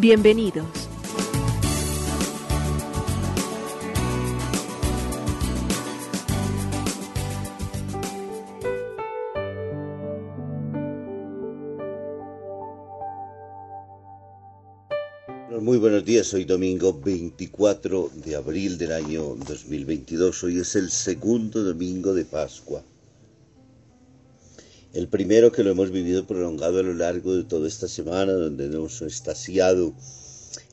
Bienvenidos. Muy buenos días, hoy domingo 24 de abril del año 2022, hoy es el segundo domingo de Pascua. El primero que lo hemos vivido prolongado a lo largo de toda esta semana, donde nos hemos estasiado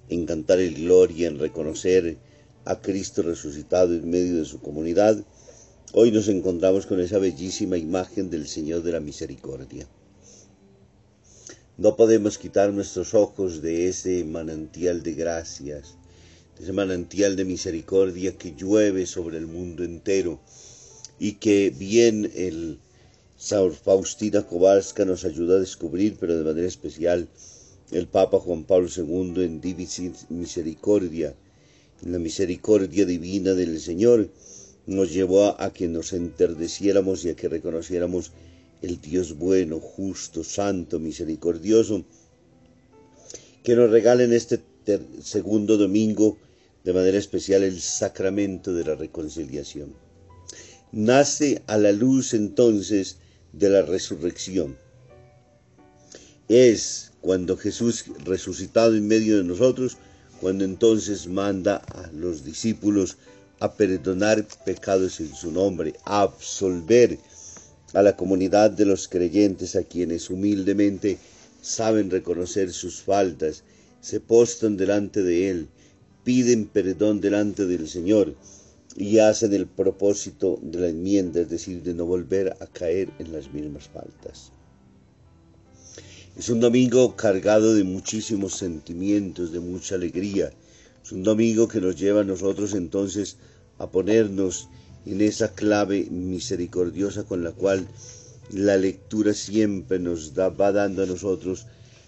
en cantar el gloria, en reconocer a Cristo resucitado en medio de su comunidad. Hoy nos encontramos con esa bellísima imagen del Señor de la Misericordia. No podemos quitar nuestros ojos de ese manantial de gracias, de ese manantial de misericordia que llueve sobre el mundo entero y que bien el San Faustina Kowalska nos ayuda a descubrir, pero de manera especial el Papa Juan Pablo II en Divis Misericordia, en la misericordia divina del Señor, nos llevó a que nos enterdeciéramos y a que reconociéramos el Dios bueno, justo, santo, misericordioso, que nos regala en este segundo domingo de manera especial el sacramento de la reconciliación. Nace a la luz entonces de la resurrección. Es cuando Jesús resucitado en medio de nosotros, cuando entonces manda a los discípulos a perdonar pecados en su nombre, a absolver a la comunidad de los creyentes a quienes humildemente saben reconocer sus faltas, se postan delante de Él, piden perdón delante del Señor y hacen el propósito de la enmienda, es decir, de no volver a caer en las mismas faltas. Es un domingo cargado de muchísimos sentimientos, de mucha alegría. Es un domingo que nos lleva a nosotros entonces a ponernos en esa clave misericordiosa con la cual la lectura siempre nos da, va dando a nosotros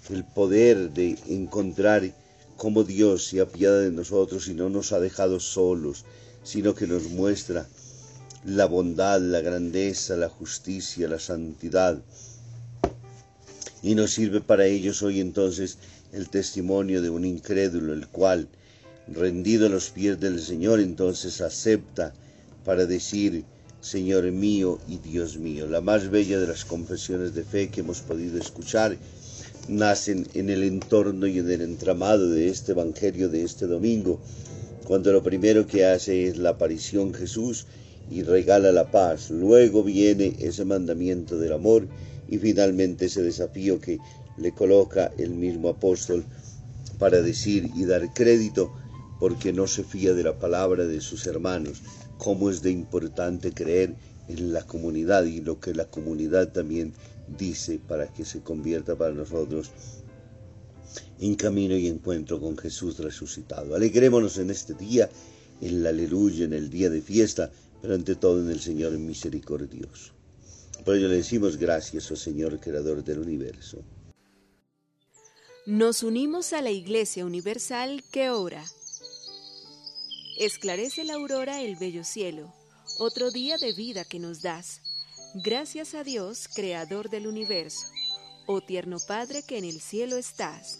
el poder de encontrar cómo Dios se apiada de nosotros y no nos ha dejado solos, sino que nos muestra la bondad, la grandeza, la justicia, la santidad. Y nos sirve para ellos hoy entonces el testimonio de un incrédulo, el cual, rendido a los pies del Señor, entonces acepta para decir, Señor mío y Dios mío. La más bella de las confesiones de fe que hemos podido escuchar nacen en el entorno y en el entramado de este Evangelio de este domingo, cuando lo primero que hace es la aparición Jesús y regala la paz. Luego viene ese mandamiento del amor y finalmente ese desafío que le coloca el mismo apóstol para decir y dar crédito porque no se fía de la palabra de sus hermanos, cómo es de importante creer en la comunidad y lo que la comunidad también dice para que se convierta para nosotros en camino y encuentro con Jesús resucitado. Alegrémonos en este día, en la aleluya, en el día de fiesta, pero ante todo en el Señor misericordioso. Por ello le decimos gracias, oh Señor, Creador del universo. Nos unimos a la Iglesia Universal que ora. Esclarece la aurora el bello cielo, otro día de vida que nos das. Gracias a Dios, Creador del universo, oh tierno Padre que en el cielo estás.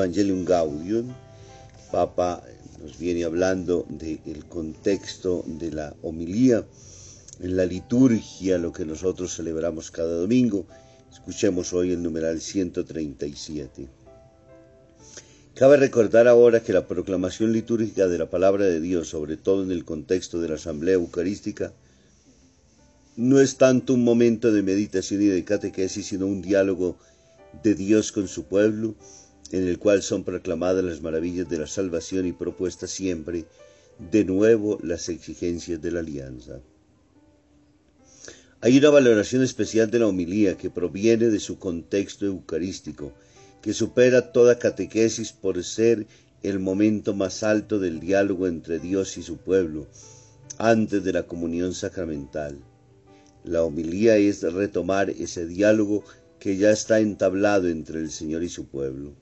Evangelium Gaudium. Papa nos viene hablando del contexto de la homilía en la liturgia, lo que nosotros celebramos cada domingo. Escuchemos hoy el numeral 137. Cabe recordar ahora que la proclamación litúrgica de la palabra de Dios, sobre todo en el contexto de la asamblea eucarística, no es tanto un momento de meditación y de catequesis, sino un diálogo de Dios con su pueblo, en el cual son proclamadas las maravillas de la salvación y propuestas siempre de nuevo las exigencias de la alianza. Hay una valoración especial de la homilía que proviene de su contexto eucarístico, que supera toda catequesis por ser el momento más alto del diálogo entre Dios y su pueblo, antes de la comunión sacramental. La homilía es retomar ese diálogo que ya está entablado entre el Señor y su pueblo.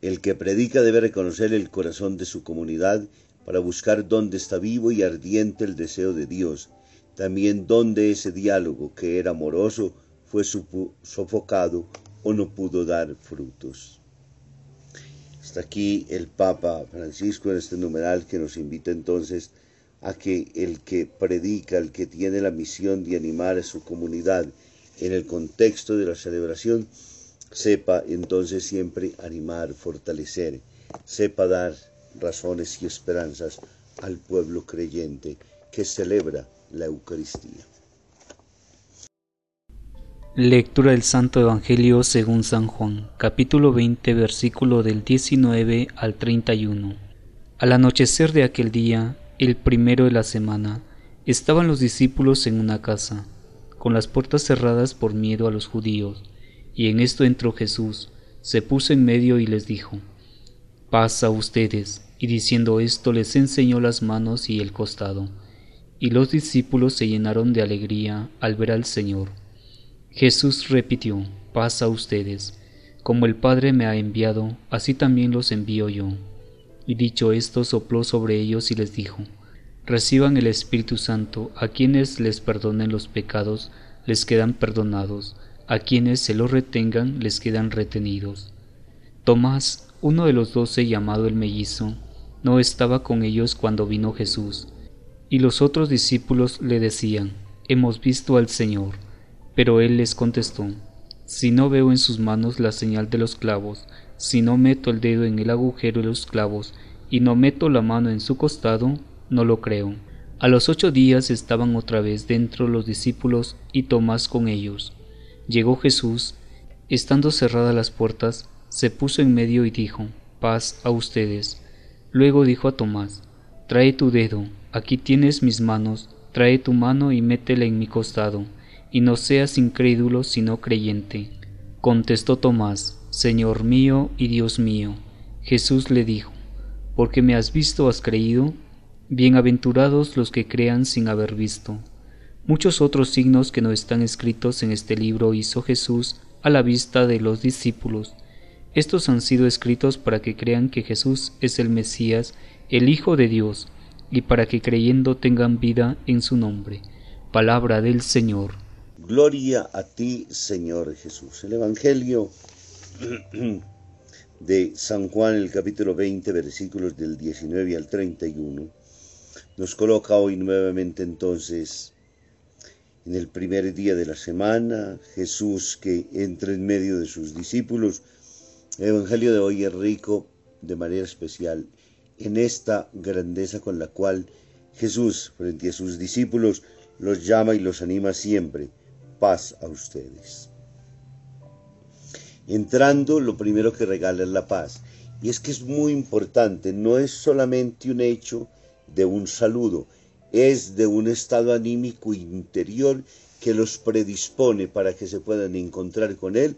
El que predica debe reconocer el corazón de su comunidad para buscar dónde está vivo y ardiente el deseo de Dios, también dónde ese diálogo que era amoroso fue sofocado o no pudo dar frutos. Hasta aquí el Papa Francisco en este numeral que nos invita entonces a que el que predica, el que tiene la misión de animar a su comunidad en el contexto de la celebración, sepa entonces siempre animar, fortalecer, sepa dar razones y esperanzas al pueblo creyente que celebra la Eucaristía. Lectura del Santo Evangelio según San Juan, capítulo 20, versículo del 19 al 31. Al anochecer de aquel día, el primero de la semana, estaban los discípulos en una casa, con las puertas cerradas por miedo a los judíos, y en esto entró Jesús, se puso en medio y les dijo, Paz a ustedes, y diciendo esto les enseñó las manos y el costado, y los discípulos se llenaron de alegría al ver al Señor. Jesús repitió, paz a ustedes, como el Padre me ha enviado, así también los envío yo. Y dicho esto, sopló sobre ellos y les dijo, Reciban el Espíritu Santo, a quienes les perdonen los pecados, les quedan perdonados, a quienes se los retengan, les quedan retenidos. Tomás, uno de los doce llamado el mellizo, no estaba con ellos cuando vino Jesús, y los otros discípulos le decían, Hemos visto al Señor. Pero él les contestó, Si no veo en sus manos la señal de los clavos, si no meto el dedo en el agujero de los clavos, y no meto la mano en su costado, no lo creo. A los ocho días estaban otra vez dentro los discípulos y Tomás con ellos. Llegó Jesús, estando cerradas las puertas, se puso en medio y dijo, Paz a ustedes. Luego dijo a Tomás, Trae tu dedo, aquí tienes mis manos, trae tu mano y métela en mi costado y no seas incrédulo sino creyente. Contestó Tomás, Señor mío y Dios mío. Jesús le dijo, Porque me has visto has creído, bienaventurados los que crean sin haber visto. Muchos otros signos que no están escritos en este libro hizo Jesús a la vista de los discípulos. Estos han sido escritos para que crean que Jesús es el Mesías, el Hijo de Dios, y para que creyendo tengan vida en su nombre. Palabra del Señor. Gloria a ti, Señor Jesús. El Evangelio de San Juan, el capítulo 20, versículos del 19 al 31, nos coloca hoy nuevamente entonces en el primer día de la semana, Jesús que entra en medio de sus discípulos. El Evangelio de hoy es rico de manera especial en esta grandeza con la cual Jesús, frente a sus discípulos, los llama y los anima siempre paz a ustedes. Entrando, lo primero que regala es la paz. Y es que es muy importante, no es solamente un hecho de un saludo, es de un estado anímico interior que los predispone para que se puedan encontrar con Él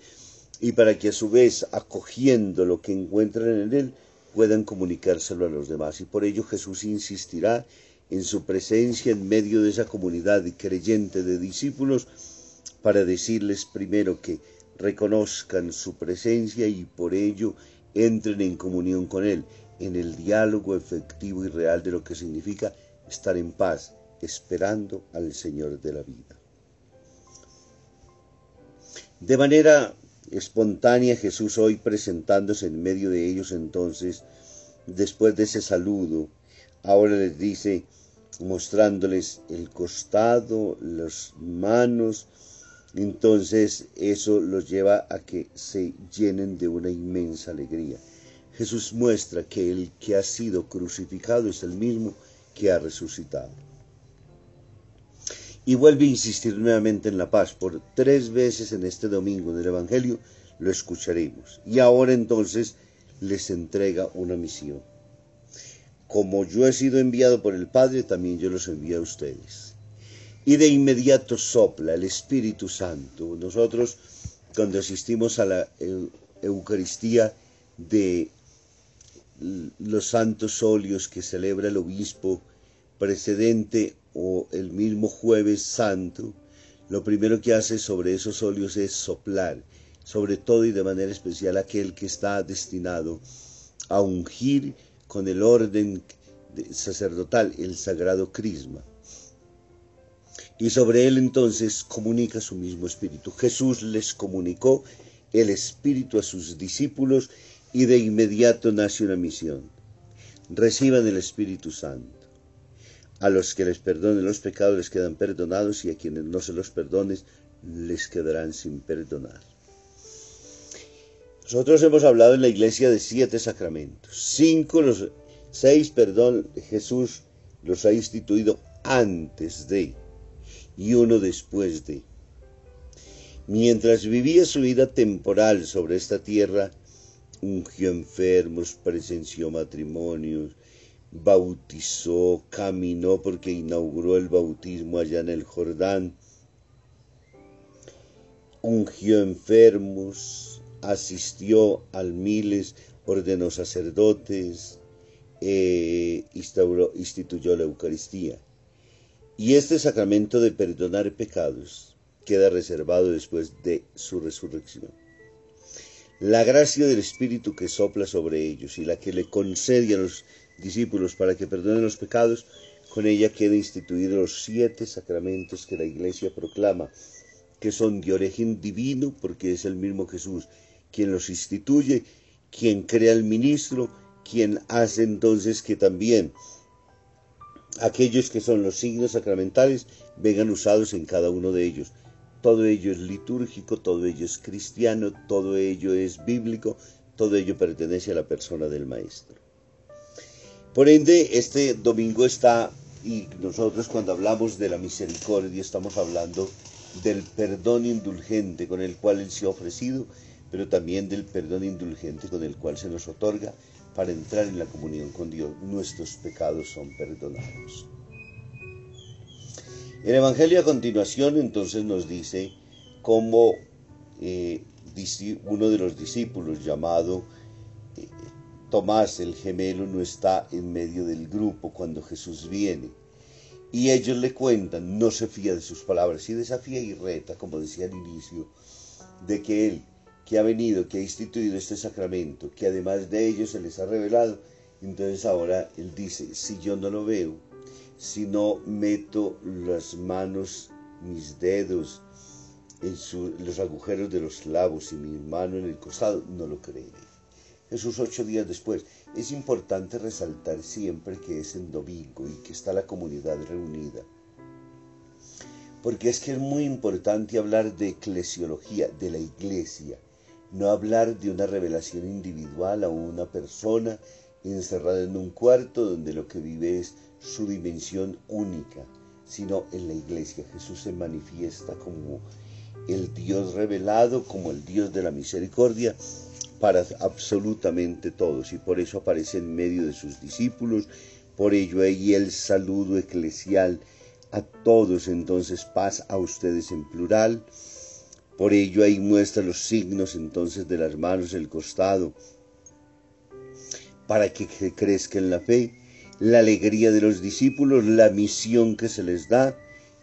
y para que a su vez, acogiendo lo que encuentran en Él, puedan comunicárselo a los demás. Y por ello Jesús insistirá en su presencia en medio de esa comunidad creyente de discípulos para decirles primero que reconozcan su presencia y por ello entren en comunión con Él, en el diálogo efectivo y real de lo que significa estar en paz, esperando al Señor de la vida. De manera espontánea Jesús hoy presentándose en medio de ellos entonces, después de ese saludo, ahora les dice, mostrándoles el costado, las manos, entonces eso los lleva a que se llenen de una inmensa alegría. Jesús muestra que el que ha sido crucificado es el mismo que ha resucitado. Y vuelve a insistir nuevamente en la paz. Por tres veces en este domingo del Evangelio lo escucharemos. Y ahora entonces les entrega una misión. Como yo he sido enviado por el Padre, también yo los envío a ustedes. Y de inmediato sopla el Espíritu Santo. Nosotros, cuando asistimos a la Eucaristía de los santos óleos que celebra el obispo precedente o el mismo jueves santo, lo primero que hace sobre esos óleos es soplar, sobre todo y de manera especial aquel que está destinado a ungir con el orden sacerdotal, el sagrado crisma. Y sobre él entonces comunica su mismo espíritu. Jesús les comunicó el espíritu a sus discípulos y de inmediato nace una misión. Reciban el Espíritu Santo. A los que les perdonen los pecados les quedan perdonados y a quienes no se los perdones les quedarán sin perdonar. Nosotros hemos hablado en la iglesia de siete sacramentos. Cinco, los seis, perdón, Jesús los ha instituido antes de y uno después de. Mientras vivía su vida temporal sobre esta tierra, ungió enfermos, presenció matrimonios, bautizó, caminó porque inauguró el bautismo allá en el Jordán, ungió enfermos, asistió al miles, ordenó sacerdotes, eh, instituyó la Eucaristía. Y este sacramento de perdonar pecados queda reservado después de su resurrección. La gracia del Espíritu que sopla sobre ellos y la que le concede a los discípulos para que perdonen los pecados, con ella queda instituidos los siete sacramentos que la Iglesia proclama, que son de origen divino, porque es el mismo Jesús quien los instituye, quien crea el ministro, quien hace entonces que también aquellos que son los signos sacramentales vengan usados en cada uno de ellos. Todo ello es litúrgico, todo ello es cristiano, todo ello es bíblico, todo ello pertenece a la persona del Maestro. Por ende, este domingo está, y nosotros cuando hablamos de la misericordia estamos hablando del perdón indulgente con el cual Él se ha ofrecido, pero también del perdón indulgente con el cual se nos otorga para entrar en la comunión con Dios. Nuestros pecados son perdonados. El Evangelio a continuación entonces nos dice cómo eh, uno de los discípulos llamado Tomás el gemelo no está en medio del grupo cuando Jesús viene. Y ellos le cuentan, no se fía de sus palabras y desafía y reta, como decía al inicio, de que Él, que ha venido, que ha instituido este sacramento, que además de ellos se les ha revelado, entonces ahora Él dice, si yo no lo veo, si no meto las manos, mis dedos en los agujeros de los clavos y mi mano en el costado, no lo creeré. Jesús ocho días después. Es importante resaltar siempre que es en domingo y que está la comunidad reunida. Porque es que es muy importante hablar de eclesiología, de la iglesia, no hablar de una revelación individual a una persona encerrada en un cuarto donde lo que vive es su dimensión única, sino en la iglesia. Jesús se manifiesta como el Dios revelado, como el Dios de la misericordia, para absolutamente todos y por eso aparece en medio de sus discípulos, por ello ahí el saludo eclesial a todos, entonces paz a ustedes en plural, por ello ahí muestra los signos entonces de las manos, el costado, para que crezca en la fe, la alegría de los discípulos, la misión que se les da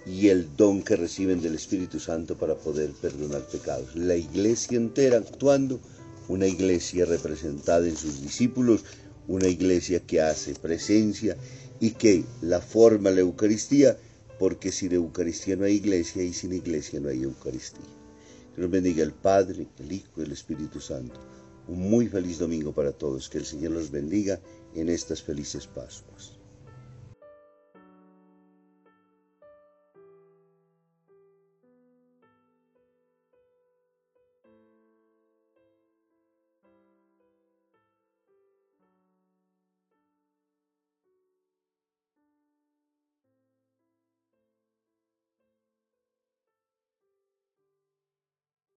y el don que reciben del Espíritu Santo para poder perdonar pecados. La iglesia entera actuando una iglesia representada en sus discípulos, una iglesia que hace presencia y que la forma la Eucaristía, porque sin Eucaristía no hay iglesia y sin iglesia no hay Eucaristía. Que nos bendiga el Padre, el Hijo y el Espíritu Santo. Un muy feliz domingo para todos. Que el Señor los bendiga en estas felices Pascuas.